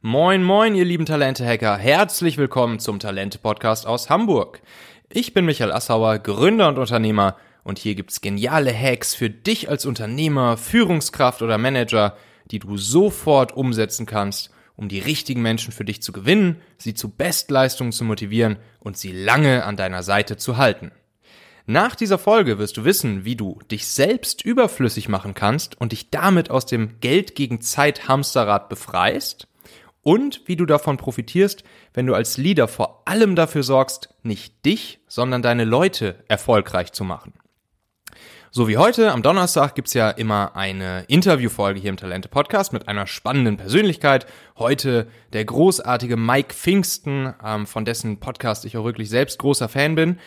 Moin, moin, ihr lieben Talente-Hacker. Herzlich willkommen zum Talente-Podcast aus Hamburg. Ich bin Michael Assauer, Gründer und Unternehmer und hier gibt's geniale Hacks für dich als Unternehmer, Führungskraft oder Manager, die du sofort umsetzen kannst, um die richtigen Menschen für dich zu gewinnen, sie zu Bestleistungen zu motivieren und sie lange an deiner Seite zu halten. Nach dieser Folge wirst du wissen, wie du dich selbst überflüssig machen kannst und dich damit aus dem Geld gegen Zeit Hamsterrad befreist und wie du davon profitierst, wenn du als Leader vor allem dafür sorgst, nicht dich, sondern deine Leute erfolgreich zu machen. So wie heute, am Donnerstag gibt's ja immer eine Interviewfolge hier im Talente Podcast mit einer spannenden Persönlichkeit. Heute der großartige Mike Pfingsten, ähm, von dessen Podcast ich auch wirklich selbst großer Fan bin.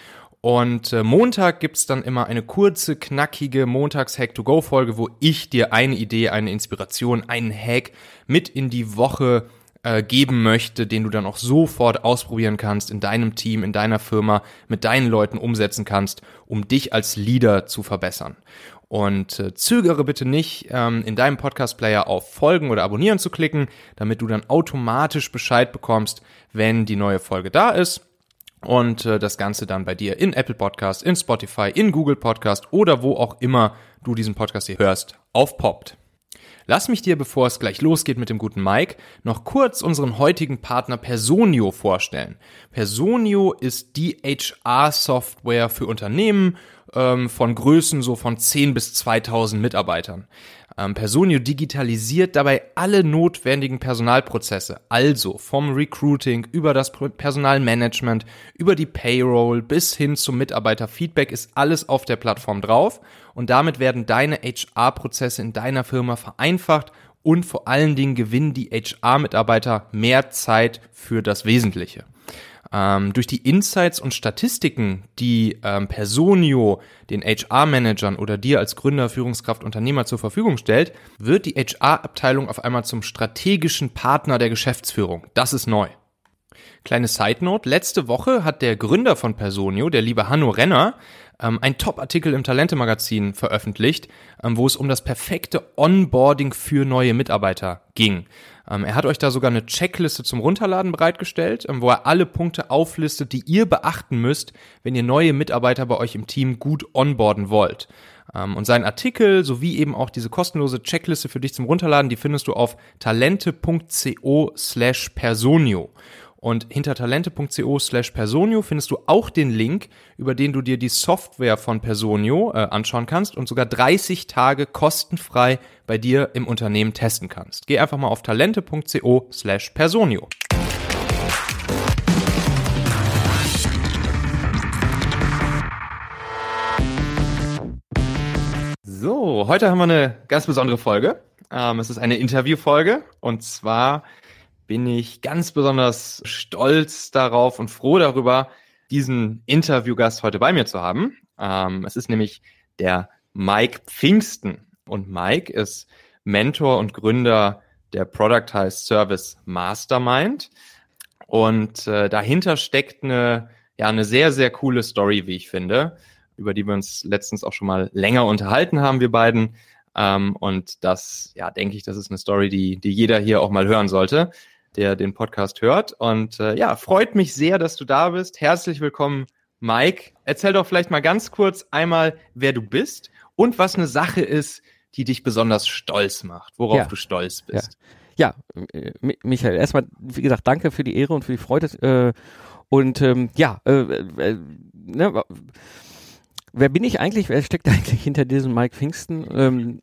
Und äh, Montag gibt's dann immer eine kurze, knackige Montags-Hack-to-Go-Folge, wo ich dir eine Idee, eine Inspiration, einen Hack mit in die Woche äh, geben möchte, den du dann auch sofort ausprobieren kannst in deinem Team, in deiner Firma, mit deinen Leuten umsetzen kannst, um dich als Leader zu verbessern. Und äh, zögere bitte nicht, ähm, in deinem Podcast-Player auf Folgen oder Abonnieren zu klicken, damit du dann automatisch Bescheid bekommst, wenn die neue Folge da ist. Und äh, das Ganze dann bei dir in Apple Podcast, in Spotify, in Google Podcast oder wo auch immer du diesen Podcast hier hörst, aufpoppt. Lass mich dir, bevor es gleich losgeht mit dem guten Mike, noch kurz unseren heutigen Partner Personio vorstellen. Personio ist die HR-Software für Unternehmen ähm, von Größen so von 10 bis 2000 Mitarbeitern. Ähm, Personio digitalisiert dabei alle notwendigen Personalprozesse, also vom Recruiting über das Personalmanagement, über die Payroll bis hin zum Mitarbeiterfeedback ist alles auf der Plattform drauf und damit werden deine HR-Prozesse in deiner Firma vereinfacht und vor allen Dingen gewinnen die HR-Mitarbeiter mehr Zeit für das Wesentliche. Ähm, durch die Insights und Statistiken, die ähm, Personio den HR-Managern oder dir als Gründer, Führungskraft, Unternehmer zur Verfügung stellt, wird die HR-Abteilung auf einmal zum strategischen Partner der Geschäftsführung. Das ist neu. Kleine Side Note, letzte Woche hat der Gründer von Personio, der liebe Hanno Renner, ähm, ein Top-Artikel im Talente-Magazin veröffentlicht, ähm, wo es um das perfekte Onboarding für neue Mitarbeiter ging. Ähm, er hat euch da sogar eine Checkliste zum Runterladen bereitgestellt, ähm, wo er alle Punkte auflistet, die ihr beachten müsst, wenn ihr neue Mitarbeiter bei euch im Team gut onboarden wollt. Ähm, und seinen Artikel sowie eben auch diese kostenlose Checkliste für dich zum Runterladen, die findest du auf talente.co slash personio. Und hinter talente.co slash Personio findest du auch den Link, über den du dir die Software von Personio äh, anschauen kannst und sogar 30 Tage kostenfrei bei dir im Unternehmen testen kannst. Geh einfach mal auf talente.co slash Personio. So, heute haben wir eine ganz besondere Folge. Ähm, es ist eine Interviewfolge und zwar bin ich ganz besonders stolz darauf und froh darüber, diesen Interviewgast heute bei mir zu haben. Ähm, es ist nämlich der Mike Pfingsten. Und Mike ist Mentor und Gründer der Productized Service Mastermind. Und äh, dahinter steckt eine, ja, eine sehr, sehr coole Story, wie ich finde, über die wir uns letztens auch schon mal länger unterhalten haben, wir beiden. Ähm, und das, ja, denke ich, das ist eine Story, die, die jeder hier auch mal hören sollte der den Podcast hört. Und äh, ja, freut mich sehr, dass du da bist. Herzlich willkommen, Mike. Erzähl doch vielleicht mal ganz kurz einmal, wer du bist und was eine Sache ist, die dich besonders stolz macht, worauf ja. du stolz bist. Ja. ja, äh, Michael, erstmal, wie gesagt, danke für die Ehre und für die Freude. Äh, und ähm, ja, äh, äh, ne, wer bin ich eigentlich? Wer steckt eigentlich hinter diesem Mike Pfingsten? Ähm,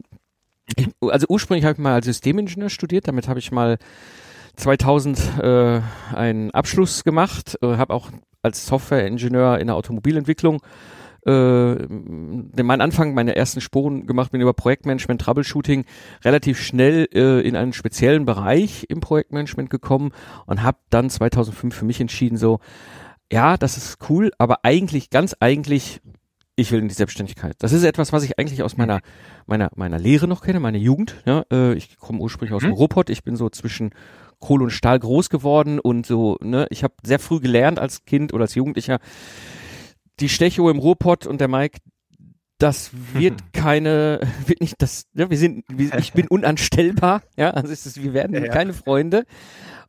also ursprünglich habe ich mal als Systemingenieur studiert, damit habe ich mal 2000 äh, einen Abschluss gemacht, äh, habe auch als Softwareingenieur in der Automobilentwicklung äh, meinen Anfang, meine ersten Spuren gemacht, bin über Projektmanagement, Troubleshooting relativ schnell äh, in einen speziellen Bereich im Projektmanagement gekommen und habe dann 2005 für mich entschieden, so, ja, das ist cool, aber eigentlich, ganz eigentlich, ich will in die Selbstständigkeit. Das ist etwas, was ich eigentlich aus meiner meiner meiner Lehre noch kenne, meine Jugend. Ja, äh, ich komme ursprünglich aus mhm. dem Ruhrpott. Ich bin so zwischen Kohle und Stahl groß geworden und so, ne, ich habe sehr früh gelernt als Kind oder als Jugendlicher, die Stecho im Ruhrpott und der Mike, das wird keine, wird nicht das, ne, wir sind, ich bin unanstellbar, ja, also ist es, wir werden ja, ja. keine Freunde.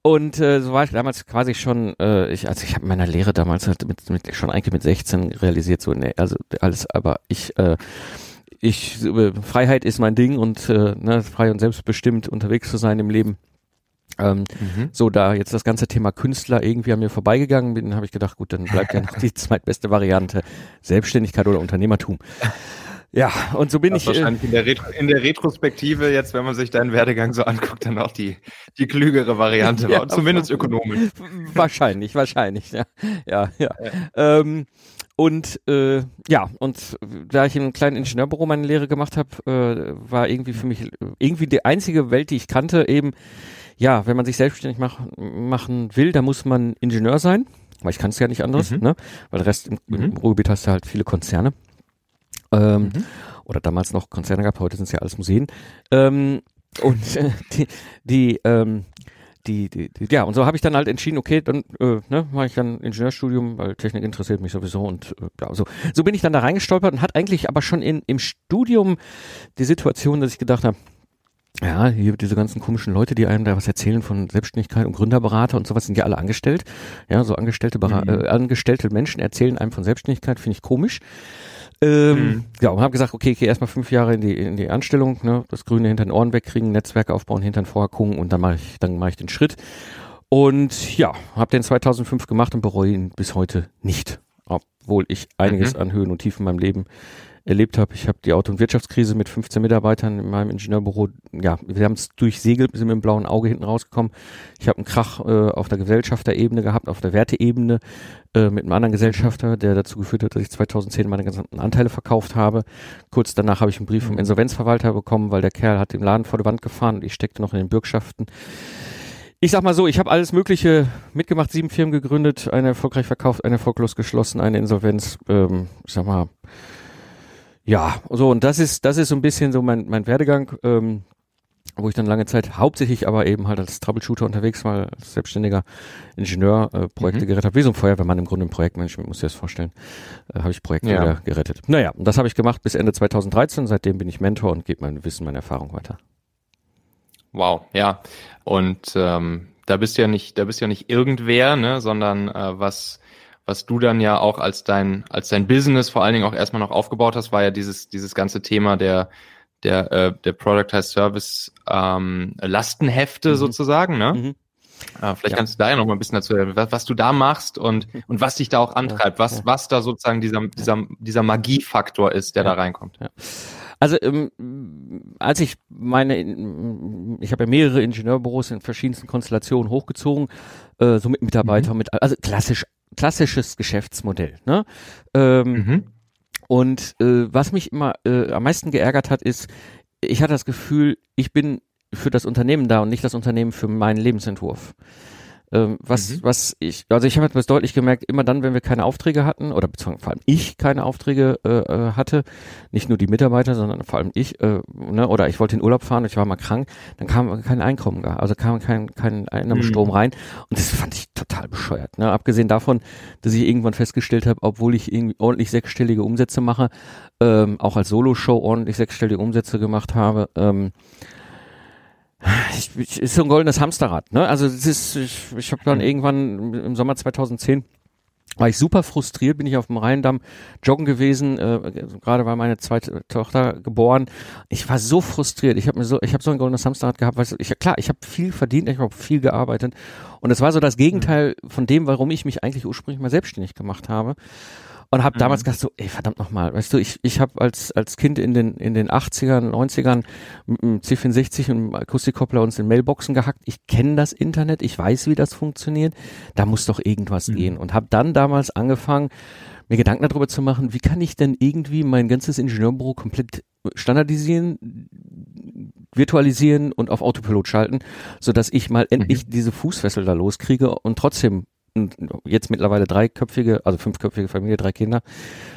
Und äh, so war ich damals quasi schon, äh, ich, also ich habe meiner Lehre damals halt mit, mit schon eigentlich mit 16 realisiert, so, nee, also alles, aber ich, äh, ich, äh, Freiheit ist mein Ding und äh, ne, frei und selbstbestimmt unterwegs zu sein im Leben. Ähm, mhm. So, da jetzt das ganze Thema Künstler irgendwie an mir vorbeigegangen bin, habe ich gedacht, gut, dann bleibt ja noch die zweitbeste Variante Selbstständigkeit oder Unternehmertum. Ja, und so bin das ich. Äh, wahrscheinlich in der, Retro in der Retrospektive, jetzt, wenn man sich deinen Werdegang so anguckt, dann auch die, die klügere Variante ja, war, zumindest ökonomisch. Wahrscheinlich, wahrscheinlich, ja. Ja, ja. ja. Ähm, und äh, ja, und da ich in einem kleinen Ingenieurbüro meine Lehre gemacht habe, äh, war irgendwie für mich irgendwie die einzige Welt, die ich kannte, eben, ja, wenn man sich selbstständig mach, machen will, da muss man Ingenieur sein, weil ich kann es ja nicht anders, mhm. ne? Weil der Rest im, mhm. im Ruhrgebiet hast du halt viele Konzerne. Ähm, mhm. Oder damals noch Konzerne gehabt, heute sind es ja alles Museen. Ähm, und äh, die, die, ähm, die, die, die, ja, und so habe ich dann halt entschieden, okay, dann äh, ne, mache ich dann Ingenieurstudium, weil Technik interessiert mich sowieso und äh, ja, so. so bin ich dann da reingestolpert und hat eigentlich aber schon in, im Studium die Situation, dass ich gedacht habe, ja, hier diese ganzen komischen Leute, die einem da was erzählen von Selbstständigkeit und Gründerberater und sowas, sind ja alle angestellt. Ja, so angestellte, mhm. äh, angestellte Menschen erzählen einem von Selbstständigkeit, finde ich komisch. Ähm, mhm. Ja, und habe gesagt, okay, ich gehe erstmal fünf Jahre in die, in die Anstellung, ne, das Grüne hinter den Ohren wegkriegen, Netzwerk aufbauen, hinter den Vorhacken und dann mache ich, dann mache ich den Schritt. Und ja, habe den 2005 gemacht und bereue ihn bis heute nicht, obwohl ich einiges mhm. an Höhen und Tiefen in meinem Leben erlebt habe. Ich habe die Auto- und Wirtschaftskrise mit 15 Mitarbeitern in meinem Ingenieurbüro. Ja, wir haben es durchsegelt, sind mit dem blauen Auge hinten rausgekommen. Ich habe einen Krach äh, auf der Gesellschafterebene gehabt, auf der Werteebene äh, mit einem anderen Gesellschafter, der dazu geführt hat, dass ich 2010 meine gesamten Anteile verkauft habe. Kurz danach habe ich einen Brief vom mhm. Insolvenzverwalter bekommen, weil der Kerl hat den Laden vor der Wand gefahren und ich steckte noch in den Bürgschaften. Ich sag mal so, ich habe alles Mögliche mitgemacht, sieben Firmen gegründet, eine erfolgreich verkauft, eine erfolglos geschlossen, eine Insolvenz. Ähm, ich sag mal, ja, so und das ist das ist so ein bisschen so mein mein Werdegang, ähm, wo ich dann lange Zeit hauptsächlich aber eben halt als Troubleshooter unterwegs war, als selbstständiger Ingenieur äh, Projekte mhm. gerettet habe, wie so ein Feuerwehrmann im Grunde im Projektmanagement, muss ich das vorstellen, äh, habe ich Projekte ja. gerettet. Naja, und das habe ich gemacht bis Ende 2013, seitdem bin ich Mentor und gebe mein Wissen, meine Erfahrung weiter. Wow, ja. Und ähm, da bist du ja nicht, da bist du ja nicht irgendwer, ne, sondern äh, was was du dann ja auch als dein, als dein Business vor allen Dingen auch erstmal noch aufgebaut hast, war ja dieses, dieses ganze Thema der, der, äh, der Productized Service ähm, Lastenhefte mhm. sozusagen, ne? Mhm. Äh, vielleicht ja. kannst du da ja noch mal ein bisschen dazu erzählen, was, was du da machst und, und was dich da auch antreibt, was, was da sozusagen dieser, dieser, dieser Magiefaktor ist, der ja. da reinkommt. Ja. Also ähm, als ich meine, ich habe ja mehrere Ingenieurbüros in verschiedensten Konstellationen hochgezogen, äh, so mit Mitarbeitern, mhm. mit also klassisch klassisches Geschäftsmodell. Ne? Ähm, mhm. Und äh, was mich immer äh, am meisten geärgert hat, ist, ich hatte das Gefühl, ich bin für das Unternehmen da und nicht das Unternehmen für meinen Lebensentwurf. Ähm, was, mhm. was ich, also ich habe etwas deutlich gemerkt, immer dann, wenn wir keine Aufträge hatten, oder beziehungsweise vor allem ich keine Aufträge äh, äh, hatte, nicht nur die Mitarbeiter, sondern vor allem ich, äh, ne, oder ich wollte in Urlaub fahren, ich war mal krank, dann kam kein Einkommen, also kam kein, kein Einnahmestrom mhm. rein. Und das fand ich total bescheuert. Ne? Abgesehen davon, dass ich irgendwann festgestellt habe, obwohl ich irgendwie ordentlich sechsstellige Umsätze mache, ähm, auch als Solo-Show ordentlich sechsstellige Umsätze gemacht habe, ähm, ich, ich, ist so ein goldenes Hamsterrad, ne? Also es ist, ich, ich habe dann mhm. irgendwann im Sommer 2010 war ich super frustriert, bin ich auf dem Rheindamm joggen gewesen, äh, gerade war meine zweite Tochter geboren. Ich war so frustriert. Ich habe mir so, ich habe so ein goldenes Hamsterrad gehabt, weil ich klar, ich habe viel verdient, ich habe viel gearbeitet und es war so das Gegenteil von dem, warum ich mich eigentlich ursprünglich mal selbstständig gemacht habe und habe mhm. damals gedacht so, ey, verdammt nochmal, weißt du, ich, ich habe als, als Kind in den, in den 80ern, 90ern mit dem C64 und Akustikkoppler uns in Mailboxen gehackt. Ich kenne das Internet, ich weiß, wie das funktioniert. Da muss doch irgendwas mhm. gehen. Und habe dann damals angefangen, mir Gedanken darüber zu machen, wie kann ich denn irgendwie mein ganzes Ingenieurbüro komplett standardisieren, virtualisieren und auf Autopilot schalten, so dass ich mal endlich mhm. diese Fußfessel da loskriege und trotzdem jetzt mittlerweile dreiköpfige, also fünfköpfige Familie, drei Kinder,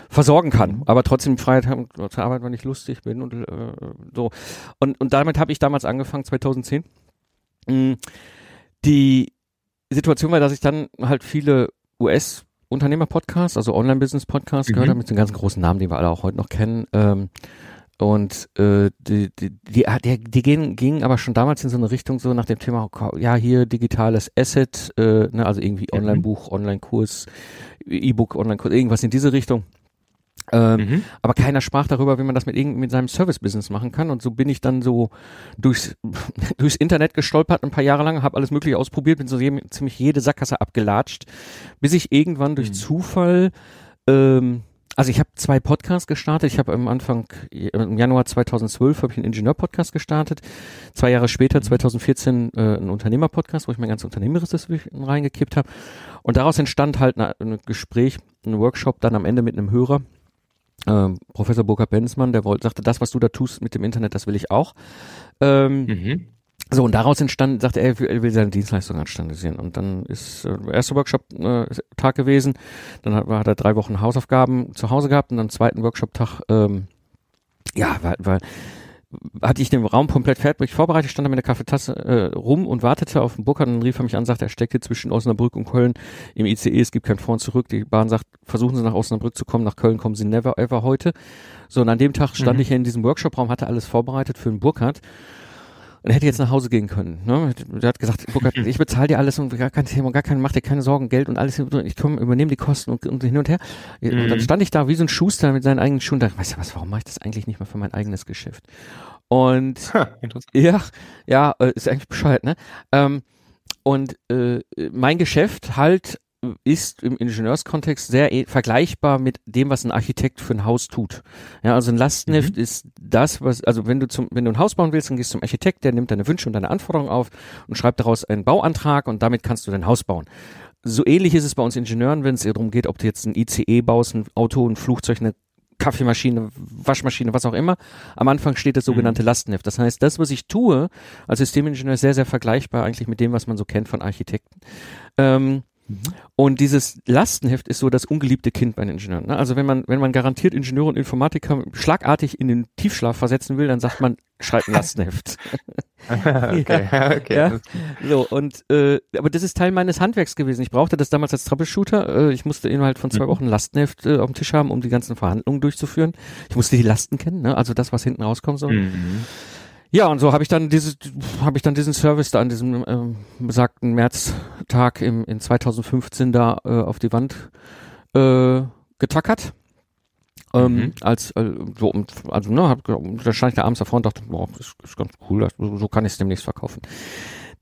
versorgen kann. Mhm. Aber trotzdem Freiheit haben, zur Arbeit, wenn ich lustig bin und äh, so. Und, und damit habe ich damals angefangen, 2010. Mm, die Situation war, dass ich dann halt viele US- Unternehmer-Podcasts, also Online-Business-Podcasts mhm. gehört habe, mit den ganzen großen Namen, die wir alle auch heute noch kennen. Ähm, und äh, die, die, die, die, die gehen, gingen aber schon damals in so eine Richtung, so nach dem Thema, ja, hier digitales Asset, äh, ne, also irgendwie mhm. Online-Buch, Online-Kurs, E-Book, Online-Kurs, irgendwas in diese Richtung. Ähm, mhm. Aber keiner sprach darüber, wie man das mit, mit seinem Service-Business machen kann. Und so bin ich dann so durchs, durchs Internet gestolpert, ein paar Jahre lang, habe alles Mögliche ausprobiert, bin so ziemlich jede Sackgasse abgelatscht, bis ich irgendwann durch mhm. Zufall ähm, also ich habe zwei Podcasts gestartet. Ich habe am Anfang, im Januar 2012 habe ich einen Ingenieur-Podcast gestartet. Zwei Jahre später, 2014, mhm. äh, einen Unternehmer-Podcast, wo ich mein ganzes unternehmerisches reingekippt habe. Und daraus entstand halt ein Gespräch, ein Workshop dann am Ende mit einem Hörer, äh, Professor Burkhard Benzmann, der wollte, sagte, das, was du da tust mit dem Internet, das will ich auch. Ähm, mhm. So, und daraus entstand, sagte er, er will seine Dienstleistung anstandisieren. Und dann ist äh, der erste Workshop-Tag äh, gewesen. Dann hat, hat er drei Wochen Hausaufgaben zu Hause gehabt und dann zweiten Workshop-Tag, ähm, ja, war, war, hatte ich den Raum komplett fertig vorbereitet, stand da mit der Kaffeetasse äh, rum und wartete auf den Burkhardt und dann rief er mich an, sagte, er steckte zwischen Osnabrück und Köln im ICE, es gibt kein Vor und Zurück. Die Bahn sagt, versuchen Sie nach Osnabrück zu kommen, nach Köln kommen Sie never ever heute. So, und an dem Tag stand mhm. ich hier in diesem Workshop-Raum, hatte alles vorbereitet für den Burkhardt und er hätte jetzt nach Hause gehen können. Ne? Der hat gesagt, Burkhard, ich bezahle dir alles und gar kein Thema, gar kein, mach dir keine Sorgen, Geld und alles, ich komm, übernehme die Kosten und, und hin und her. Mhm. Und dann mhm. stand ich da wie so ein Schuster mit seinen eigenen Schuhen, da, weißt du was, warum mache ich das eigentlich nicht mal für mein eigenes Geschäft? Und ha, ja, ja, äh, ist eigentlich bescheuert, ne? Ähm, und äh, mein Geschäft halt ist im Ingenieurskontext sehr e vergleichbar mit dem, was ein Architekt für ein Haus tut. Ja, also ein Lastenheft mhm. ist das, was, also wenn du zum, wenn du ein Haus bauen willst, dann gehst du zum Architekt, der nimmt deine Wünsche und deine Anforderungen auf und schreibt daraus einen Bauantrag und damit kannst du dein Haus bauen. So ähnlich ist es bei uns Ingenieuren, wenn es darum geht, ob du jetzt ein ICE baust, ein Auto, ein Flugzeug, eine Kaffeemaschine, Waschmaschine, was auch immer. Am Anfang steht das sogenannte mhm. Lastenheft. Das heißt, das, was ich tue als Systemingenieur, ist sehr, sehr vergleichbar eigentlich mit dem, was man so kennt von Architekten. Ähm, Mhm. Und dieses Lastenheft ist so das ungeliebte Kind bei den Ingenieuren. Ne? Also wenn man, wenn man garantiert Ingenieure und Informatiker schlagartig in den Tiefschlaf versetzen will, dann sagt man, schreibt ein Lastenheft. okay, okay. Ja? So, und äh, aber das ist Teil meines Handwerks gewesen. Ich brauchte das damals als Troubleshooter. Äh, ich musste innerhalb von zwei mhm. Wochen Lastenheft äh, auf dem Tisch haben, um die ganzen Verhandlungen durchzuführen. Ich musste die Lasten kennen, ne? also das, was hinten rauskommen soll. Mhm. Ja, und so habe ich dann dieses, habe ich dann diesen Service da an diesem ähm, besagten Märztag im, in 2015 da äh, auf die Wand äh, getackert. Ähm, mhm. als äh, so also ne hab, da stand ich da abends davor und dachte boah, das ist ganz cool so, so kann ich es demnächst verkaufen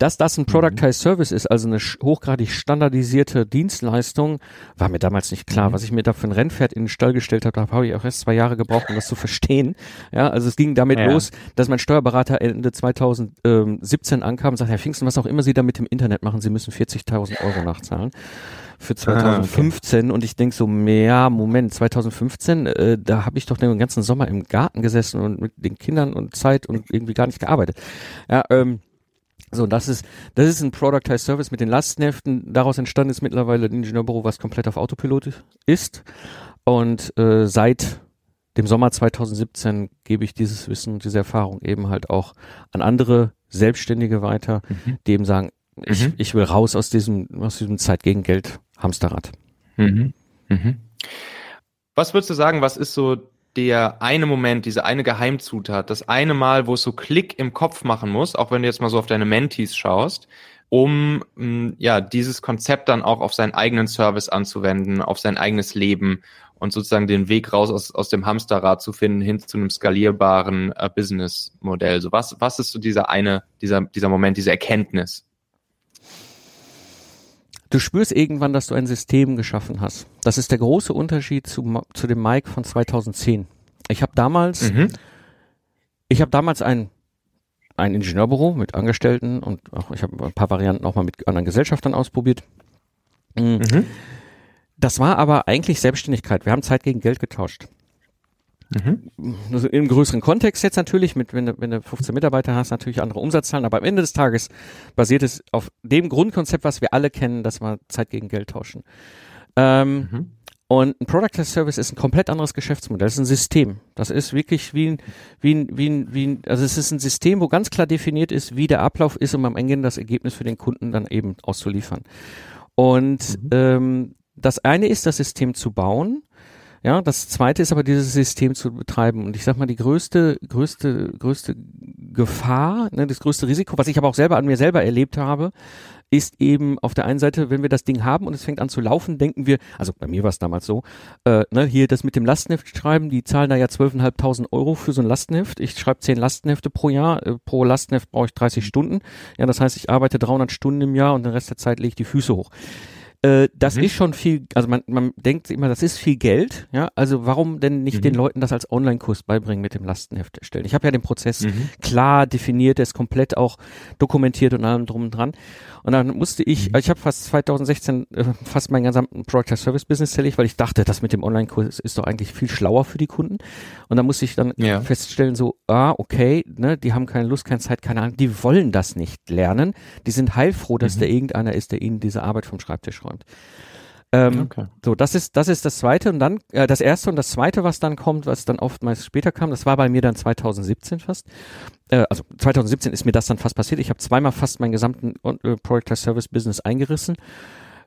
dass das ein Productized mhm. Service ist, also eine hochgradig standardisierte Dienstleistung, war mir damals nicht klar. Mhm. Was ich mir da für ein Rennpferd in den Stall gestellt habe, da habe ich auch erst zwei Jahre gebraucht, um das zu verstehen. Ja, also es ging damit ja. los, dass mein Steuerberater Ende 2017 ankam und sagte, Herr Pfingsten, was auch immer Sie da mit dem Internet machen, Sie müssen 40.000 Euro nachzahlen für 2015 ah, okay. und ich denk so, ja, Moment, 2015, äh, da habe ich doch den ganzen Sommer im Garten gesessen und mit den Kindern und Zeit und irgendwie gar nicht gearbeitet. Ja, ähm, so, das ist, das ist ein Productized Service mit den Lastenheften. Daraus entstanden ist mittlerweile ein Ingenieurbüro, was komplett auf Autopilot ist. Und äh, seit dem Sommer 2017 gebe ich dieses Wissen, diese Erfahrung eben halt auch an andere Selbstständige weiter, mhm. die eben sagen, ich, mhm. ich will raus aus diesem, aus diesem Zeit gegen Geld Hamsterrad. Mhm. Mhm. Was würdest du sagen, was ist so der eine Moment, diese eine Geheimzutat, das eine Mal, wo es so Klick im Kopf machen muss, auch wenn du jetzt mal so auf deine Mentees schaust, um mh, hm, ja dieses Konzept dann auch auf seinen eigenen Service anzuwenden, auf sein eigenes Leben und sozusagen den Weg raus aus, aus dem Hamsterrad zu finden hin zu einem skalierbaren äh, Businessmodell. So was was ist so dieser eine dieser dieser Moment, diese Erkenntnis? Du spürst irgendwann, dass du ein System geschaffen hast. Das ist der große Unterschied zu, zu dem Mike von 2010. Ich habe damals, mhm. ich habe damals ein ein Ingenieurbüro mit Angestellten und auch ich habe ein paar Varianten auch mal mit anderen Gesellschaftern ausprobiert. Mhm. mhm. Das war aber eigentlich Selbstständigkeit. Wir haben Zeit gegen Geld getauscht. Mhm. Also Im größeren Kontext jetzt natürlich, mit, wenn, du, wenn du 15 Mitarbeiter hast, natürlich andere Umsatzzahlen, aber am Ende des Tages basiert es auf dem Grundkonzept, was wir alle kennen, dass wir Zeit gegen Geld tauschen. Ähm, mhm. Und ein Product as Service ist ein komplett anderes Geschäftsmodell. Das ist ein System. Das ist wirklich wie ein, wie ein, wie ein, wie ein, also es ist ein System, wo ganz klar definiert ist, wie der Ablauf ist, um am Ende das Ergebnis für den Kunden dann eben auszuliefern. Und mhm. ähm, das eine ist, das System zu bauen Ja, das zweite ist aber dieses System zu betreiben. Und ich sag mal, die größte, größte, größte Gefahr, ne, das größte Risiko, was ich aber auch selber an mir selber erlebt habe, ist eben auf der einen Seite, wenn wir das Ding haben und es fängt an zu laufen, denken wir, also bei mir war es damals so, äh, ne, hier das mit dem Lastenheft schreiben, die zahlen da ja 12.500 Euro für so ein Lastenheft. Ich schreibe 10 Lastenhefte pro Jahr, äh, pro Lastenheft brauche ich 30 Stunden. Ja, das heißt, ich arbeite 300 Stunden im Jahr und den Rest der Zeit lege ich die Füße hoch. Äh, das mhm. ist schon viel, also man, man denkt immer, das ist viel Geld, ja, also warum denn nicht mhm. den Leuten das als Online-Kurs beibringen mit dem Lastenheft erstellen? Ich habe ja den Prozess mhm. klar definiert, der ist komplett auch dokumentiert und allem drum und dran. Und dann musste ich, mhm. ich habe fast 2016 äh, fast meinen gesamten Product Service Business zerlegt, weil ich dachte, das mit dem Online-Kurs ist doch eigentlich viel schlauer für die Kunden. Und dann musste ich dann ja. feststellen, so, ah, okay, ne, die haben keine Lust, keine Zeit, keine Ahnung, die wollen das nicht lernen. Die sind heilfroh, dass mhm. da irgendeiner ist, der ihnen diese Arbeit vom Schreibtisch räumt. Ähm, okay. So, das ist das ist das zweite und dann äh, das erste und das zweite, was dann kommt, was dann oftmals später kam, das war bei mir dann 2017 fast. Äh, also 2017 ist mir das dann fast passiert. Ich habe zweimal fast meinen gesamten äh, Product Service Business eingerissen.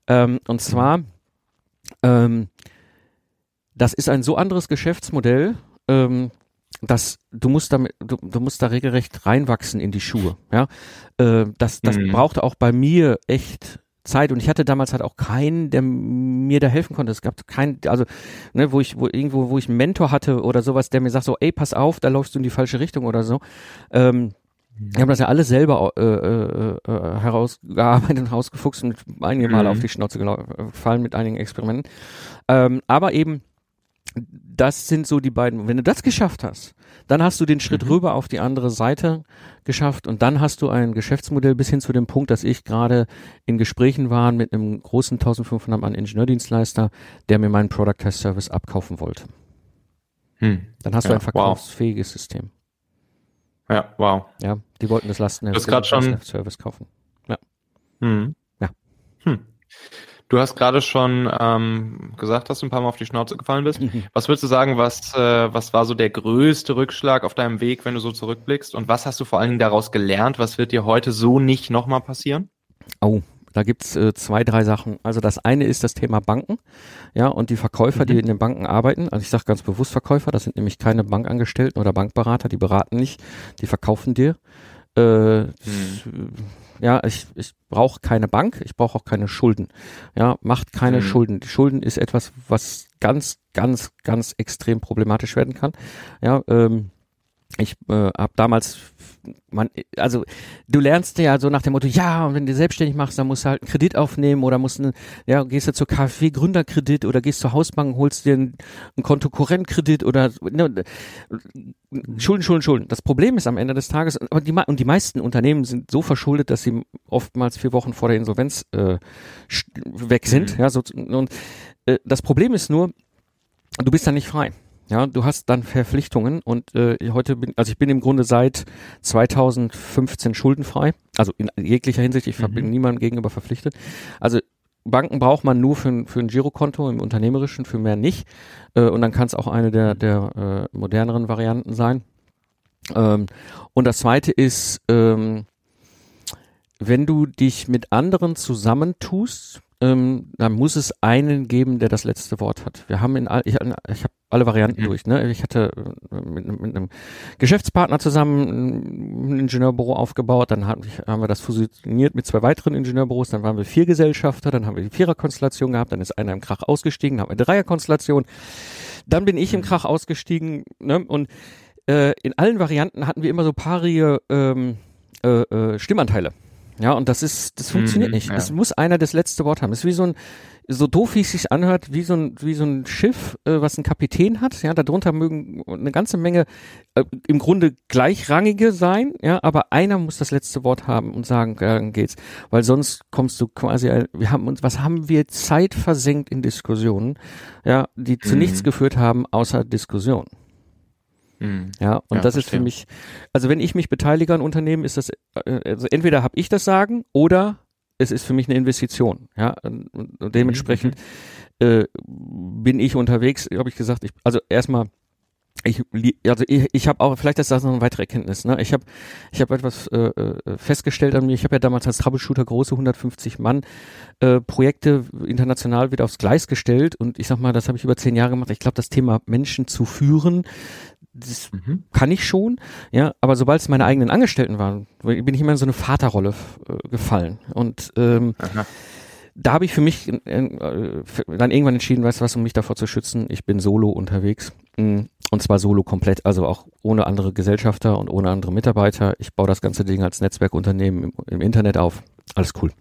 Ähm, und zwar, ähm, das ist ein so anderes Geschäftsmodell. Ähm, dass du musst damit, du, du musst da regelrecht reinwachsen in die Schuhe. Ja, äh, das, das mhm. brauchte auch bei mir echt Zeit und ich hatte damals halt auch keinen, der mir da helfen konnte. Es gab keinen, also ne, wo ich, wo irgendwo, wo ich einen Mentor hatte oder sowas, der mir sagt so, ey, pass auf, da läufst du in die falsche Richtung oder so. Ähm, wir haben das ja alles selber äh, äh, äh, herausgearbeitet und rausgefuchst und einige Male mhm. auf die Schnauze gefallen mit einigen Experimenten. Ähm, aber eben das sind so die beiden. Wenn du das geschafft hast, dann hast du den Schritt mhm. rüber auf die andere Seite geschafft und dann hast du ein Geschäftsmodell bis hin zu dem Punkt, dass ich gerade in Gesprächen war mit einem großen 1500 Mann Ingenieurdienstleister, der mir meinen Product Test Service abkaufen wollte. Hm. Dann hast ja, du ein verkaufsfähiges wow. System. Ja, wow. Ja, die wollten das Lastenheft Service kaufen. Ja. Hm. Ja. Hm. Du hast gerade schon ähm, gesagt, dass du ein paar Mal auf die Schnauze gefallen bist. Mhm. Was würdest du sagen, was, äh, was war so der größte Rückschlag auf deinem Weg, wenn du so zurückblickst? Und was hast du vor allen Dingen daraus gelernt? Was wird dir heute so nicht nochmal passieren? Oh, da gibt's äh, zwei, drei Sachen. Also das eine ist das Thema Banken, ja, und die Verkäufer, mhm. die in den Banken arbeiten. Also ich sage ganz bewusst Verkäufer, das sind nämlich keine Bankangestellten oder Bankberater, die beraten nicht, die verkaufen dir. Äh, ja, ich, ich brauche keine Bank, ich brauche auch keine Schulden. Ja, macht keine mhm. Schulden. Die Schulden ist etwas, was ganz, ganz, ganz extrem problematisch werden kann. Ja, ähm, ich äh, habe damals man also du lernst ja so nach dem Motto ja und wenn du selbstständig machst dann musst du halt einen Kredit aufnehmen oder musst einen, ja gehst du zur KfW Gründerkredit oder gehst zur Hausbank holst dir einen, einen Konto Korrentkredit oder ne, Schulden Schulden Schulden das Problem ist am Ende des Tages aber die und die meisten Unternehmen sind so verschuldet dass sie oftmals vier Wochen vor der Insolvenz äh, weg sind mhm. ja so und äh, das Problem ist nur du bist dann nicht frei ja, du hast dann Verpflichtungen und äh, heute bin, also ich bin im Grunde seit 2015 schuldenfrei, also in jeglicher Hinsicht, ich mhm. bin niemandem gegenüber verpflichtet. Also Banken braucht man nur für, für ein Girokonto im Unternehmerischen, für mehr nicht. Äh, und dann kann es auch eine der, der äh, moderneren Varianten sein. Ähm, und das zweite ist, ähm, wenn du dich mit anderen zusammentust, ähm, dann muss es einen geben, der das letzte Wort hat. Wir haben in all, ich, ich habe alle Varianten mhm. durch. Ne? Ich hatte äh, mit, mit, einem Geschäftspartner zusammen ein Ingenieurbüro aufgebaut, dann haben, wir das fusioniert mit zwei weiteren Ingenieurbüros, dann waren wir vier Gesellschafter, dann haben wir die Viererkonstellation gehabt, dann ist einer im Krach ausgestiegen, dann haben wir eine Dreierkonstellation, dann bin ich im mhm. Krach ausgestiegen ne? und äh, in allen Varianten hatten wir immer so paarige ähm, äh, äh, Stimmanteile. Ja, und das ist, das funktioniert mhm, nicht. Ja. Es muss einer das letzte Wort haben. Es ist wie so ein, so doof wie es sich anhört, wie so ein, wie so ein Schiff, äh, was einen Kapitän hat. Ja, darunter mögen eine ganze Menge äh, im Grunde gleichrangige sein. Ja, aber einer muss das letzte Wort haben und sagen, ja, dann geht's. Weil sonst kommst du quasi, wir haben uns, was haben wir Zeit versenkt in Diskussionen, ja, die zu mhm. nichts geführt haben, außer Diskussion. Mhm. Ja, und ja, das verstehe. ist für mich, also wenn ich mich beteilige an Unternehmen, ist das, äh, also entweder habe ich das Sagen oder es ist für mich eine Investition. Ja, und, und dementsprechend mhm. äh, bin ich unterwegs, habe ich gesagt, ich, also erstmal ich, also ich, ich habe auch, vielleicht ist das noch eine weitere Erkenntnis, ne? Ich habe ich hab etwas äh, äh, festgestellt an mir, ich habe ja damals als Troubleshooter große 150 Mann äh, Projekte international wieder aufs Gleis gestellt und ich sag mal, das habe ich über zehn Jahre gemacht. Ich glaube, das Thema Menschen zu führen, das mhm. kann ich schon, ja, aber sobald es meine eigenen Angestellten waren, bin ich immer in so eine Vaterrolle äh, gefallen. Und ähm, da habe ich für mich äh, dann irgendwann entschieden, weißt du was, um mich davor zu schützen, ich bin solo unterwegs. Mm, und zwar solo komplett, also auch ohne andere Gesellschafter und ohne andere Mitarbeiter. Ich baue das ganze Ding als Netzwerkunternehmen im, im Internet auf. Alles cool.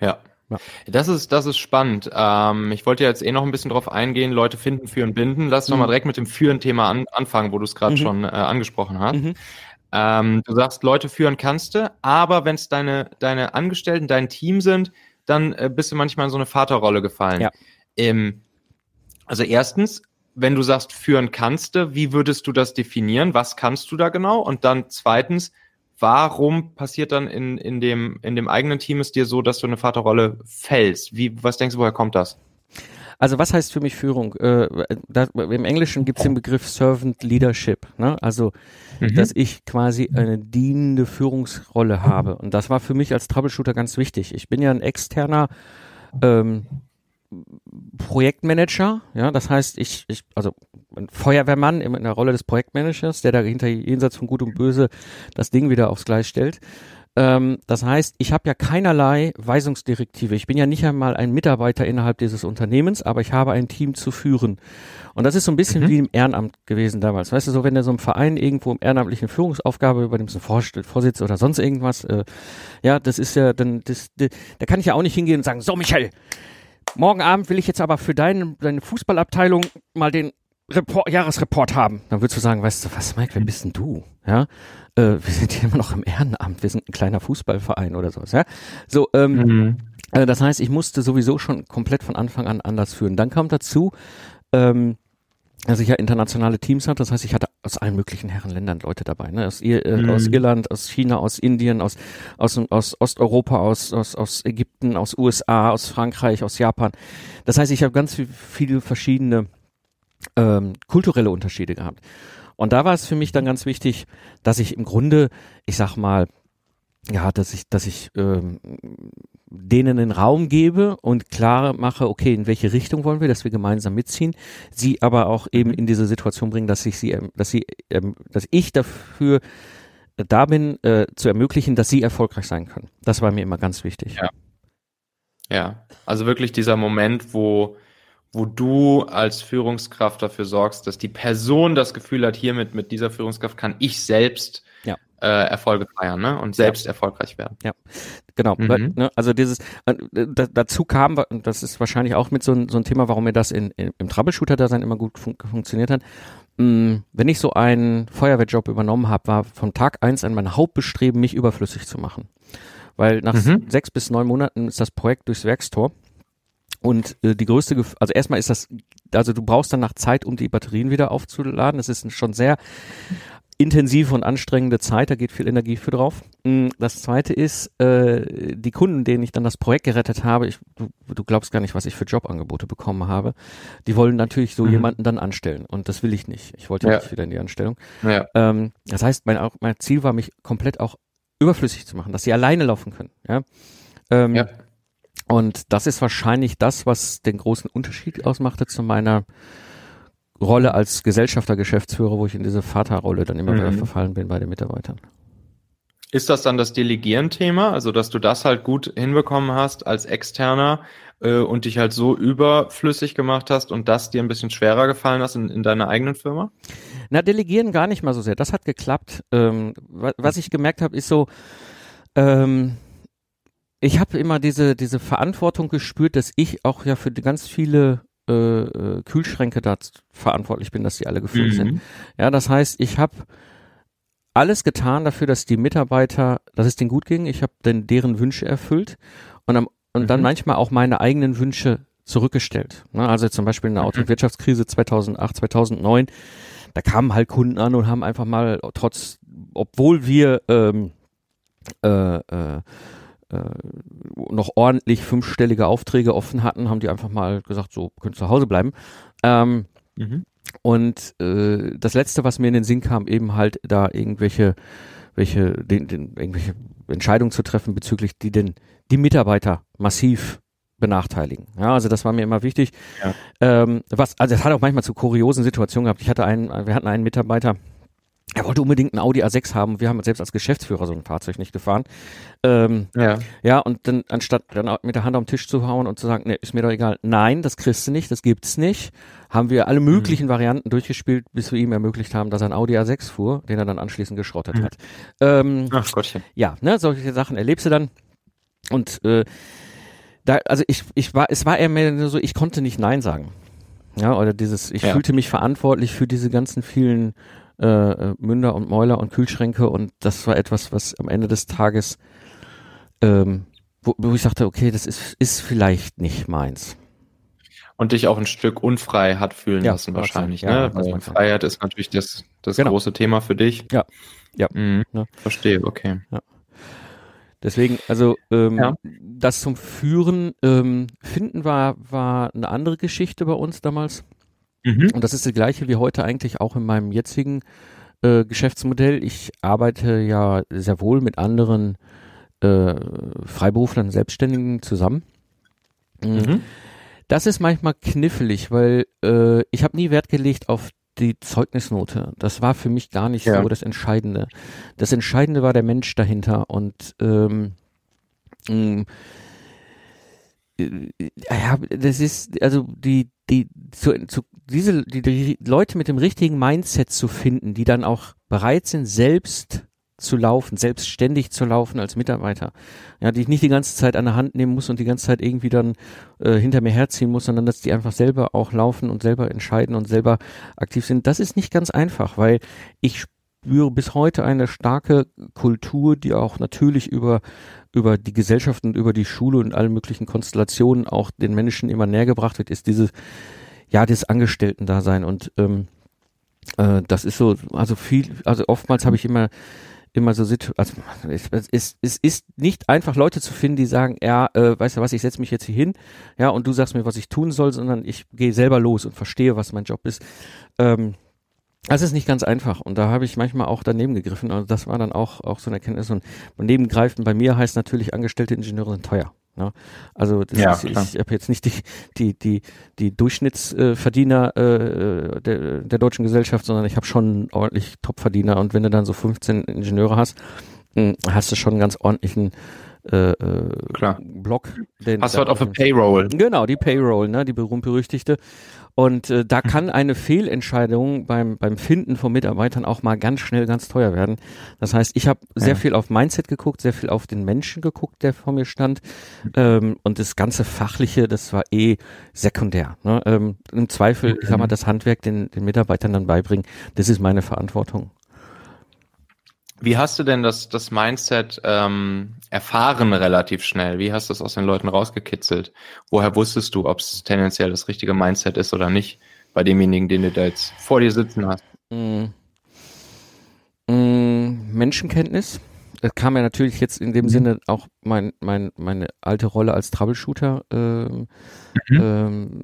Ja, ja. Das ist, das ist spannend. Ähm, ich wollte jetzt eh noch ein bisschen drauf eingehen, Leute finden, führen, binden. Lass mhm. doch mal direkt mit dem Führen-Thema an, anfangen, wo du es gerade mhm. schon äh, angesprochen hast. Mhm. Ähm, du sagst, Leute führen kannst du, aber wenn es deine, deine Angestellten, dein Team sind, dann äh, bist du manchmal in so eine Vaterrolle gefallen. Ja. Ähm, also erstens, wenn du sagst, führen kannst du, wie würdest du das definieren? Was kannst du da genau? Und dann zweitens, warum passiert dann in, in, dem, in dem eigenen Team es dir so, dass du eine Vaterrolle fällst? Wie, was denkst du, woher kommt das? Also was heißt für mich Führung? Äh, da, Im Englischen gibt es den Begriff Servant Leadership. Ne? Also, mhm. dass ich quasi eine dienende Führungsrolle habe. Und das war für mich als Troubleshooter ganz wichtig. Ich bin ja ein externer ähm, Projektmanager, ja, das heißt, ich, ich, also ein Feuerwehrmann in der Rolle des Projektmanagers, der da hinter jenseits von Gut und Böse das Ding wieder aufs Gleis stellt. Ähm, das heißt, ich habe ja keinerlei Weisungsdirektive. Ich bin ja nicht einmal ein Mitarbeiter innerhalb dieses Unternehmens, aber ich habe ein Team zu führen. Und das ist so ein bisschen mhm. wie im Ehrenamt gewesen damals. Weißt du, so wenn du so im Verein irgendwo im ehrenamtlichen Führungsaufgabe übernimmst, ein Vorsitz oder sonst irgendwas, äh, ja, das ist ja dann, das, das, da kann ich ja auch nicht hingehen und sagen, so Michael, morgen Abend will ich jetzt aber für deine, deine Fußballabteilung mal den Report, Jahresreport haben. Dann würdest du sagen, weißt du was, Mike, wer bist denn du? Ja, äh, wir sind hier immer noch im Ehrenamt, wir sind ein kleiner Fußballverein oder sowas, ja. So, ähm, mhm. äh, das heißt, ich musste sowieso schon komplett von Anfang an anders führen. Dann kam dazu, ähm, dass ich ja internationale Teams hatte. Das heißt, ich hatte aus allen möglichen Herrenländern Leute dabei. Ne? Aus, äh, mhm. aus Irland, aus China, aus Indien, aus, aus, aus Osteuropa, aus, aus, aus Ägypten, aus USA, aus Frankreich, aus Japan. Das heißt, ich habe ganz viel, viele verschiedene ähm, kulturelle Unterschiede gehabt. Und da war es für mich dann ganz wichtig, dass ich im Grunde, ich sag mal, ja, dass ich, dass ich ähm, denen den Raum gebe und klar mache, okay, in welche Richtung wollen wir, dass wir gemeinsam mitziehen, sie aber auch eben mhm. in diese Situation bringen, dass ich sie, ähm, dass sie, ähm, dass ich dafür da bin, äh, zu ermöglichen, dass sie erfolgreich sein können. Das war mir immer ganz wichtig. Ja. Ja, also wirklich dieser Moment, wo, wo du als Führungskraft dafür sorgst, dass die Person das Gefühl hat, hiermit mit dieser Führungskraft kann ich selbst ja äh, Erfolge feiern ne? und selbst ja. erfolgreich werden. Ja, genau. Mhm. Ne, also dieses äh, da, dazu kam, das ist wahrscheinlich auch mit so, ein so ein Thema, warum mir das in, in, im Troubleshooter-Dasein immer gut fun funktioniert hat. Mh, mm, wenn ich so einen Feuerwehrjob übernommen habe, war von Tag eins an mein Hauptbestreben, mich überflüssig zu machen. Weil nach mhm. sechs bis neun Monaten ist das Projekt durchs Werkstor. Und äh, die größte, Gef also erstmal ist das, also du brauchst dann nach Zeit, um die Batterien wieder aufzuladen. Das ist schon sehr intensive und anstrengende Zeit, da geht viel Energie für drauf. Mm, das zweite ist, äh, die Kunden, denen ich dann das Projekt gerettet habe, ich, du, du glaubst gar nicht, was ich für Jobangebote bekommen habe, die wollen natürlich so mhm. jemanden dann anstellen und das will ich nicht. Ich wollte ja. nicht wieder in die Anstellung. Ja. Ähm, das heißt, mein, auch, mein Ziel war, mich komplett auch überflüssig zu machen, dass sie alleine laufen können. Ja. Ähm, ja. Und das ist wahrscheinlich das, was den großen Unterschied ausmachte zu meiner Rolle als Gesellschafter, Geschäftsführer, wo ich in diese Vaterrolle dann immer mhm. wieder verfallen bin bei den Mitarbeitern. Ist das dann das Delegieren-Thema? Also, dass du das halt gut hinbekommen hast als Externer äh, und dich halt so überflüssig gemacht hast und das dir ein bisschen schwerer gefallen hast in, in deiner eigenen Firma? Na, Delegieren gar nicht mal so sehr. Das hat geklappt. Ähm, was ich gemerkt habe, ist so, ähm, ich habe immer diese, diese Verantwortung gespürt, dass ich auch ja für ganz viele äh, äh, Kühlschränke da verantwortlich bin, dass die alle gefüllt mhm. sind. Ja, das heißt, ich habe alles getan dafür, dass die Mitarbeiter, dass es denen gut ging. Ich habe denn deren Wünsche erfüllt und, am, und mhm. dann manchmal auch meine eigenen Wünsche zurückgestellt. Ne? Also zum Beispiel in der mhm. Autowirtschaftskrise 2008, 2009, da kamen halt Kunden an und haben einfach mal trotz, obwohl wir ähm, äh, äh, äh, noch ordentlich fünfstellige Aufträge offen hatten, haben die einfach mal gesagt, so, könnt zu Hause bleiben. Ähm, mhm. Und äh, das letzte, was mir in den Sinn kam, eben halt da irgendwelche welche den, den, irgendwelche Entscheidungen zu treffen bezüglich die den die Mitarbeiter massiv benachteiligen. Ja, also das war mir immer wichtig. Ja. Ähm, was, also es hat auch manchmal zu kuriosen Situationen gehabt. Ich hatte einen, wir hatten einen Mitarbeiter, er wollte unbedingt einen Audi A6 haben. Wir haben selbst als Geschäftsführer so ein Fahrzeug nicht gefahren. Ähm, ja. Ja, und dann anstatt dann mit der Hand am Tisch zu hauen und zu sagen, ne, ist mir doch egal. Nein, das kriegst du nicht, das gibt's nicht. Haben wir alle möglichen mhm. Varianten durchgespielt, bis wir ihm ermöglicht haben, dass er ein Audi A6 fuhr, den er dann anschließend geschrottet mhm. hat. Ähm, Ach Gottchen. Ja, ne, solche Sachen erlebst du dann. Und äh, da, also ich, ich war, es war eher mehr so, ich konnte nicht Nein sagen. Ja, oder dieses, ich ja. fühlte mich verantwortlich für diese ganzen vielen äh, äh, Münder und Mäuler und Kühlschränke und das war etwas, was am Ende des Tages, ähm, wo, wo ich sagte, okay, das ist, ist vielleicht nicht meins. Und dich auch ein Stück unfrei hat fühlen ja, lassen wahrscheinlich. Ja, ne? Weil Freiheit ist natürlich das, das genau. große Thema für dich. Ja. Ja. Mhm. ja. Verstehe, okay. Ja. Deswegen, also ähm, ja. das zum Führen ähm, finden war, war eine andere Geschichte bei uns damals. Mhm. Und das ist die gleiche wie heute eigentlich auch in meinem jetzigen äh, Geschäftsmodell. Ich arbeite ja sehr wohl mit anderen äh, Freiberuflern, Selbstständigen zusammen. Mhm. mhm. Das ist manchmal knifflig, weil äh, ich habe nie Wert gelegt auf die Zeugnisnote. Das war für mich gar nicht ja. so das Entscheidende. Das Entscheidende war der Mensch dahinter und ähm, mh, äh, ja, das ist also die die zu, zu diese die, die Leute mit dem richtigen Mindset zu finden, die dann auch bereit sind selbst zu laufen, selbstständig zu laufen als Mitarbeiter. Ja, die ich nicht die ganze Zeit an der Hand nehmen muss und die ganze Zeit irgendwie dann äh, hinter mir herziehen muss, sondern dass die einfach selber auch laufen und selber entscheiden und selber aktiv sind. Das ist nicht ganz einfach, weil ich spüre bis heute eine starke Kultur, die auch natürlich über über die Gesellschaft und über die Schule und alle möglichen Konstellationen auch den Menschen immer näher gebracht wird, ist dieses, ja, das Angestellten-Dasein. Und ähm, äh, das ist so, also viel, also oftmals habe ich immer immer so also es, es, es ist nicht einfach Leute zu finden, die sagen, ja, äh, weißt du was, ich setze mich jetzt hier hin, ja, und du sagst mir, was ich tun soll, sondern ich gehe selber los und verstehe, was mein Job ist. Ähm, das ist nicht ganz einfach und da habe ich manchmal auch daneben gegriffen. Also das war dann auch, auch so eine Erkenntnis. Und daneben greifen bei mir heißt natürlich, angestellte Ingenieure sind teuer. Ne? Also das ja, ist, ich habe jetzt nicht die, die, die, die Durchschnittsverdiener äh, der, der deutschen Gesellschaft, sondern ich habe schon ordentlich Topverdiener und wenn du dann so 15 Ingenieure hast, hm, hast du schon einen ganz ordentlichen äh, äh Klar. Block. Den, Hast du halt auf der Payroll. Genau, die Payroll, ne, die berühmt-berüchtigte. Und äh, da kann eine Fehlentscheidung beim, beim Finden von Mitarbeitern auch mal ganz schnell ganz teuer werden. Das heißt, ich habe sehr ja. viel auf Mindset geguckt, sehr viel auf den Menschen geguckt, der vor mir stand. Ähm, und das ganze Fachliche, das war eh sekundär. Ne? Ähm, Im Zweifel, ich sag mal, das Handwerk den, den Mitarbeitern dann beibringen, das ist meine Verantwortung. Wie hast du denn das, das Mindset ähm, erfahren relativ schnell? Wie hast du es aus den Leuten rausgekitzelt? Woher wusstest du, ob es tendenziell das richtige Mindset ist oder nicht bei demjenigen, den du da jetzt vor dir sitzen hast? Mm. Mm, Menschenkenntnis. Das kam ja natürlich jetzt in dem mhm. Sinne auch mein, mein, meine alte Rolle als Troubleshooter ähm, mhm. ähm,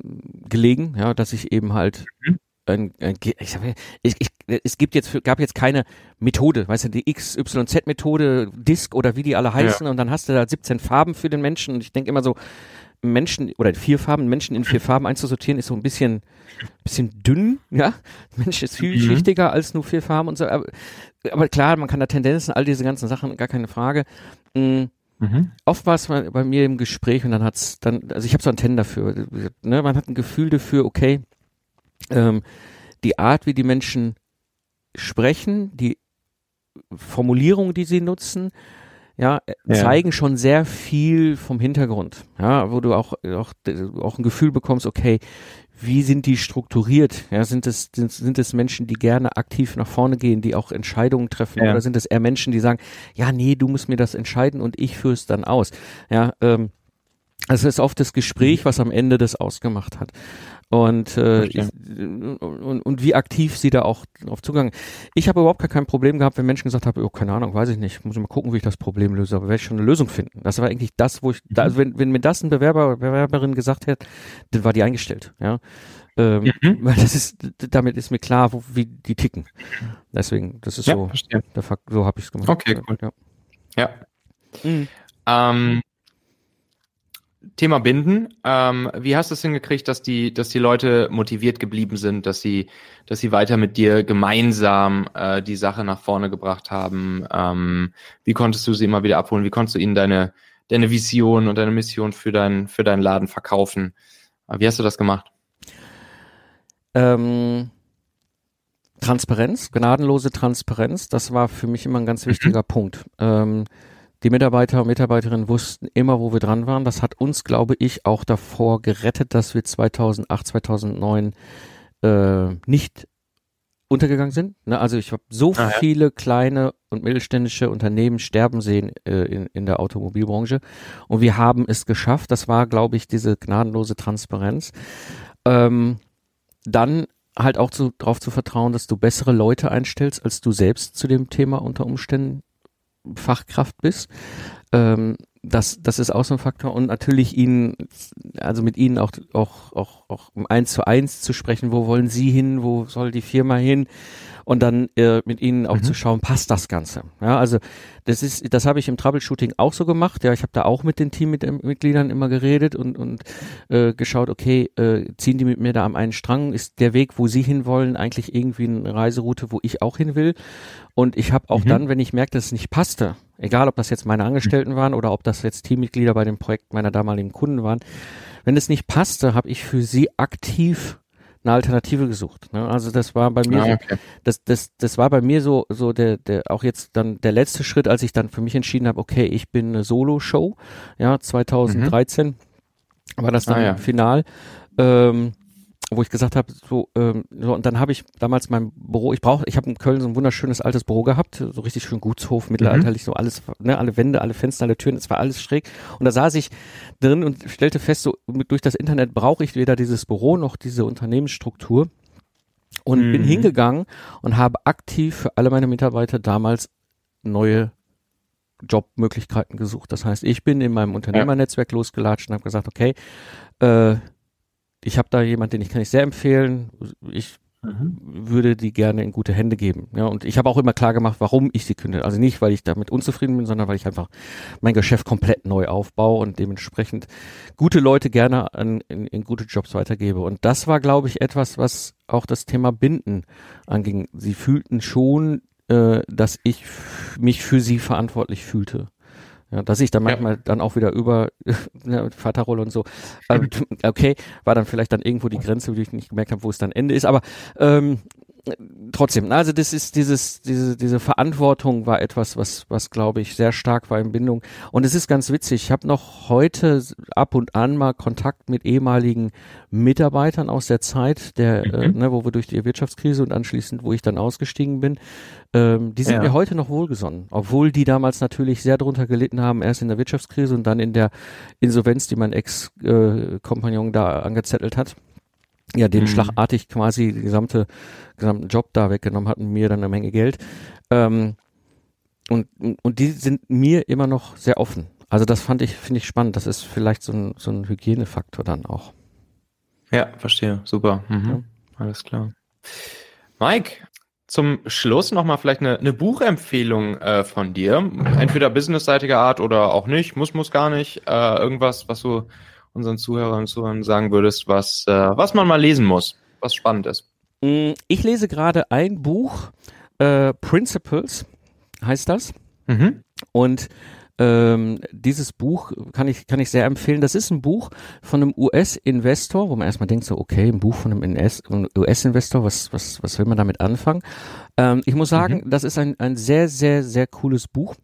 gelegen, ja, dass ich eben halt mhm ein, ein ich, ich, ich, es gibt jetzt gab jetzt keine Methode, weißt du, die XYZ-Methode, Disk oder wie die alle heißen ja. und dann hast du da 17 Farben für den Menschen und ich denke immer so, Menschen oder vier Farben, Menschen in vier Farben einzusortieren, ist so ein bisschen, bisschen dünn, ja. Mensch ist viel mhm. schichtiger als nur vier Farben und so. Aber, aber, klar, man kann da Tendenzen, all diese ganzen Sachen, gar keine Frage. Mhm. Mhm. Oft war es bei mir im Gespräch und dann hat's dann, also ich habe so Antennen dafür. Ne? Man hat ein Gefühl dafür, okay, ähm, die Art, wie die Menschen sprechen, die Formulierungen, die sie nutzen, ja, ja, zeigen schon sehr viel vom Hintergrund, ja, wo du auch, auch, auch ein Gefühl bekommst, okay, wie sind die strukturiert? Ja, sind es, sind, sind es Menschen, die gerne aktiv nach vorne gehen, die auch Entscheidungen treffen, ja. oder sind es eher Menschen, die sagen, ja, nee, du musst mir das entscheiden und ich führe es dann aus? Ja, ähm, es ist oft das Gespräch, was am Ende das ausgemacht hat. Und, äh, ich, und, und wie aktiv sie da auch drauf zugangen. Ich habe überhaupt gar kein Problem gehabt, wenn Menschen gesagt haben, oh, keine Ahnung, weiß ich nicht, muss ich mal gucken, wie ich das Problem löse, aber werde ich schon eine Lösung finden. Das war eigentlich das, wo ich, mhm. da, also wenn, wenn mir das ein Bewerber, Bewerberin gesagt hätte, dann war die eingestellt, ja. Ähm, mhm. Weil das ist, damit ist mir klar, wo, wie die ticken. Deswegen, das ist ja, so, der Fakt, so habe ich es gemacht. Okay, cool. Ja. ja. Mhm. Ähm, Thema Binden. Ähm, wie hast du es hingekriegt, dass die, dass die Leute motiviert geblieben sind, dass sie, dass sie weiter mit dir gemeinsam äh, die Sache nach vorne gebracht haben? Ähm, wie konntest du sie immer wieder abholen? Wie konntest du ihnen deine, deine Vision und deine Mission für, dein, für deinen Laden verkaufen? Wie hast du das gemacht? Ähm, Transparenz, gnadenlose Transparenz, das war für mich immer ein ganz wichtiger mhm. Punkt. Ähm, die Mitarbeiter und Mitarbeiterinnen wussten immer, wo wir dran waren. Das hat uns, glaube ich, auch davor gerettet, dass wir 2008, 2009 äh, nicht untergegangen sind. Ne? Also ich habe so ah, ja. viele kleine und mittelständische Unternehmen sterben sehen äh, in, in der Automobilbranche und wir haben es geschafft. Das war, glaube ich, diese gnadenlose Transparenz. Ähm, dann halt auch zu, darauf zu vertrauen, dass du bessere Leute einstellst, als du selbst zu dem Thema unter Umständen Fachkraft bist. Ähm, das, das ist auch so ein Faktor und natürlich ihnen, also mit ihnen auch, auch, auch, auch um eins zu eins zu sprechen, wo wollen sie hin, wo soll die Firma hin und dann äh, mit ihnen auch mhm. zu schauen, passt das Ganze. Ja, also das ist, das habe ich im Troubleshooting auch so gemacht. Ja, ich habe da auch mit den Teammitgliedern immer geredet und und äh, geschaut, okay, äh, ziehen die mit mir da am einen Strang? Ist der Weg, wo sie hinwollen, eigentlich irgendwie eine Reiseroute, wo ich auch hin will? Und ich habe auch mhm. dann, wenn ich merkte, dass es nicht passte, egal ob das jetzt meine Angestellten waren oder ob das jetzt Teammitglieder bei dem Projekt meiner damaligen Kunden waren, wenn es nicht passte, habe ich für sie aktiv eine Alternative gesucht. Ne? Also das war bei mir, ah, okay. so, das, das, das war bei mir so, so der, der, auch jetzt dann der letzte Schritt, als ich dann für mich entschieden habe, okay, ich bin eine Solo-Show, ja, 2013 mhm. war das dann ah, ja. final. Ähm, wo ich gesagt habe, so, ähm, so und dann habe ich damals mein Büro, ich brauche, ich habe in Köln so ein wunderschönes altes Büro gehabt, so richtig schön Gutshof, mittelalterlich, mhm. so alles, ne, alle Wände, alle Fenster, alle Türen, es war alles schräg. Und da saß ich drin und stellte fest, so mit, durch das Internet brauche ich weder dieses Büro noch diese Unternehmensstruktur. Und mhm. bin hingegangen und habe aktiv für alle meine Mitarbeiter damals neue Jobmöglichkeiten gesucht. Das heißt, ich bin in meinem Unternehmernetzwerk losgelatscht und habe gesagt, okay, äh, ich habe da jemanden, den ich kann ich sehr empfehlen. Ich mhm. würde die gerne in gute Hände geben. Ja, und ich habe auch immer klar gemacht, warum ich sie kündige. Also nicht, weil ich damit unzufrieden bin, sondern weil ich einfach mein Geschäft komplett neu aufbaue und dementsprechend gute Leute gerne an, in, in gute Jobs weitergebe. Und das war, glaube ich, etwas, was auch das Thema Binden anging. Sie fühlten schon, äh, dass ich mich für sie verantwortlich fühlte. Ja, dass ich dann manchmal ja. dann auch wieder über ne, Vaterrolle und so, ähm, okay, war dann vielleicht dann irgendwo die Grenze, wo ich nicht gemerkt habe, wo es dann Ende ist, aber ähm, trotzdem, also das ist dieses, diese, diese Verantwortung war etwas, was, was glaube ich sehr stark war in Bindung. Und es ist ganz witzig. Ich habe noch heute ab und an mal Kontakt mit ehemaligen Mitarbeitern aus der Zeit, der, äh, mhm. äh, ne, wo wir durch die Wirtschaftskrise und anschließend, wo ich dann ausgestiegen bin, ähm, die sind ja. mir heute noch wohlgesonnen, obwohl die damals natürlich sehr drunter gelitten haben, erst in der Wirtschaftskrise und dann in der Insolvenz, die mein Ex-Kompagnon äh, da angezettelt hat ja, den mhm. schlagartig quasi die gesamte, gesamten Job da weggenommen hatten, mir dann eine Menge Geld. Ähm, und, und die sind mir immer noch sehr offen. Also das fand ich, finde ich spannend. Das ist vielleicht so ein, so ein Hygienefaktor dann auch. Ja, verstehe. Super. Mhm. Ja. Alles klar. Mike, zum Schluss nochmal vielleicht eine, eine Buchempfehlung äh, von dir. Entweder businessseitiger Art oder auch nicht, muss, muss gar nicht. Äh, irgendwas, was du unseren Zuhörern und Zuhörern sagen würdest, was, äh, was man mal lesen muss, was spannend ist. Mm, ich lese gerade ein Buch, äh, Principles heißt das. Mhm. Und ähm, dieses Buch kann ich, kann ich sehr empfehlen. Das ist ein Buch von einem US-Investor, wo man erstmal denkt, so, okay, ein Buch von einem US-Investor, was, was, was will man damit anfangen? Ähm, ich muss sagen, mhm. das ist ein, ein sehr, sehr, sehr cooles Buch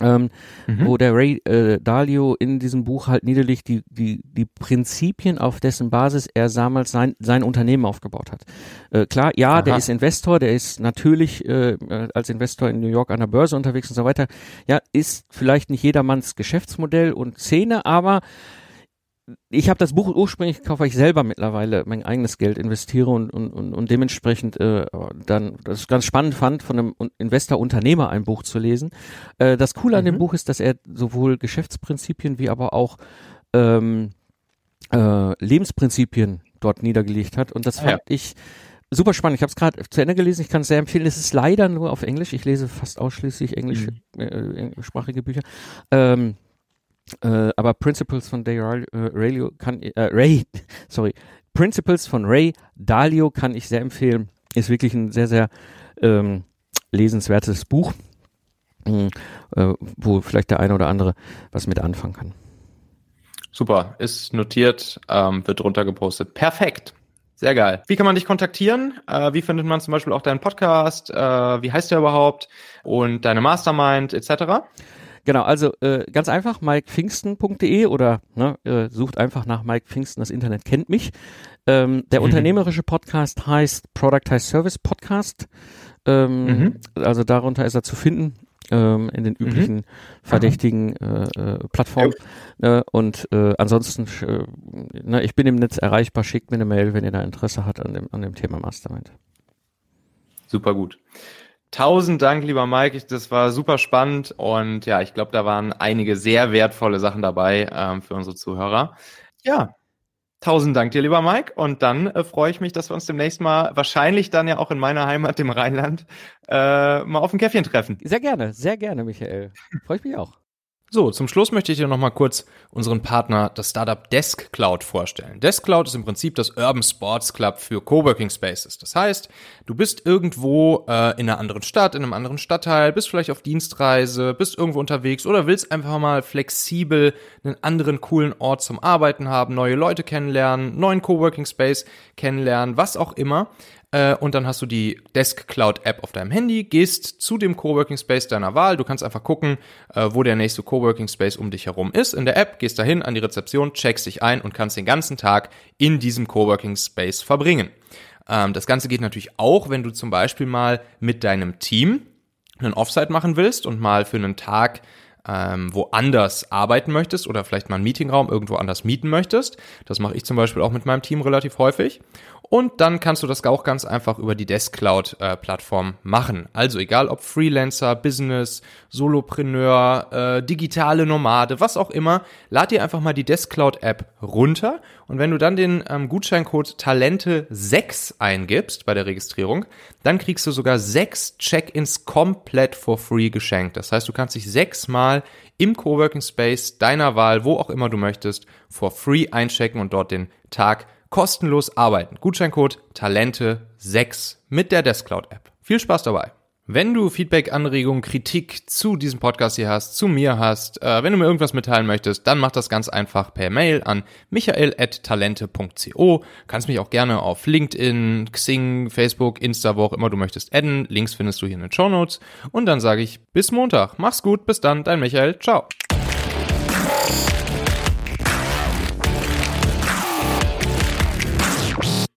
ähm, mhm. wo der Ray äh, Dalio in diesem Buch halt niederlegt die, die, die Prinzipien, auf dessen Basis er damals sein, sein Unternehmen aufgebaut hat. Äh, klar, ja, Aha. der ist Investor, der ist natürlich äh, als Investor in New York an der Börse unterwegs und so weiter. Ja, ist vielleicht nicht jedermanns Geschäftsmodell und Szene, aber ich habe das Buch ursprünglich gekauft, weil ich selber mittlerweile mein eigenes Geld investiere und, und, und, und dementsprechend äh, dann das ganz spannend fand, von einem Investor-Unternehmer ein Buch zu lesen. Äh, das Coole an dem mhm. Buch ist, dass er sowohl Geschäftsprinzipien wie aber auch ähm, äh, Lebensprinzipien dort niedergelegt hat. Und das ah, fand ja. ich super spannend. Ich habe es gerade zu Ende gelesen. Ich kann es sehr empfehlen. Es ist leider nur auf Englisch. Ich lese fast ausschließlich englische, mhm. äh, englischsprachige Bücher. Ähm, äh, aber Principles von Ray, äh, kann äh, Ray, sorry, Principles von Ray Dalio kann ich sehr empfehlen. Ist wirklich ein sehr, sehr ähm, lesenswertes Buch, äh, wo vielleicht der eine oder andere was mit anfangen kann. Super, ist notiert, ähm, wird runtergepostet. Perfekt. Sehr geil. Wie kann man dich kontaktieren? Äh, wie findet man zum Beispiel auch deinen Podcast? Äh, wie heißt der überhaupt? Und deine Mastermind etc.? Genau, also äh, ganz einfach, mikepfingsten.de oder ne, äh, sucht einfach nach Mike Pfingsten, das Internet kennt mich. Ähm, der mhm. unternehmerische Podcast heißt Productize Service Podcast. Ähm, mhm. Also darunter ist er zu finden ähm, in den mhm. üblichen mhm. verdächtigen äh, äh, Plattformen. Äh, und äh, ansonsten, äh, ne, ich bin im Netz erreichbar, schickt mir eine Mail, wenn ihr da Interesse habt an dem, an dem Thema Mastermind. Super gut. Tausend Dank, lieber Mike. Das war super spannend und ja, ich glaube, da waren einige sehr wertvolle Sachen dabei ähm, für unsere Zuhörer. Ja, tausend Dank dir, lieber Mike. Und dann äh, freue ich mich, dass wir uns demnächst mal, wahrscheinlich dann ja auch in meiner Heimat, dem Rheinland, äh, mal auf ein Käffchen treffen. Sehr gerne, sehr gerne, Michael. Freue ich mich auch. So, zum Schluss möchte ich dir nochmal kurz unseren Partner, das Startup Desk Cloud, vorstellen. Desk Cloud ist im Prinzip das Urban Sports Club für Coworking Spaces. Das heißt, du bist irgendwo äh, in einer anderen Stadt, in einem anderen Stadtteil, bist vielleicht auf Dienstreise, bist irgendwo unterwegs oder willst einfach mal flexibel einen anderen coolen Ort zum Arbeiten haben, neue Leute kennenlernen, neuen Coworking Space kennenlernen, was auch immer. Äh, und dann hast du die Desk Cloud App auf deinem Handy, gehst zu dem Coworking Space deiner Wahl. Du kannst einfach gucken, äh, wo der nächste Coworking Space um dich herum ist in der App, gehst dahin an die Rezeption, checkst dich ein und kannst den ganzen Tag in diesem Coworking Space verbringen. Ähm, das Ganze geht natürlich auch, wenn du zum Beispiel mal mit deinem Team einen Offsite machen willst und mal für einen Tag ähm, woanders arbeiten möchtest oder vielleicht mal einen Meetingraum irgendwo anders mieten möchtest. Das mache ich zum Beispiel auch mit meinem Team relativ häufig. Und dann kannst du das auch ganz einfach über die Desk Cloud äh, machen. Also egal ob Freelancer, Business, Solopreneur, äh, digitale Nomade, was auch immer, lad dir einfach mal die Desk Cloud App runter und wenn du dann den ähm, Gutscheincode Talente 6 eingibst bei der Registrierung, dann kriegst du sogar sechs Check-ins komplett for free geschenkt. Das heißt, du kannst dich sechsmal im Coworking Space deiner Wahl, wo auch immer du möchtest, for free einchecken und dort den Tag kostenlos arbeiten. Gutscheincode Talente6 mit der Deskcloud App. Viel Spaß dabei. Wenn du Feedback, Anregungen, Kritik zu diesem Podcast hier hast, zu mir hast, äh, wenn du mir irgendwas mitteilen möchtest, dann mach das ganz einfach per Mail an michael.talente.co. Kannst mich auch gerne auf LinkedIn, Xing, Facebook, Insta, wo auch immer du möchtest adden. Links findest du hier in den Show Notes. Und dann sage ich bis Montag. Mach's gut, bis dann, dein Michael. Ciao.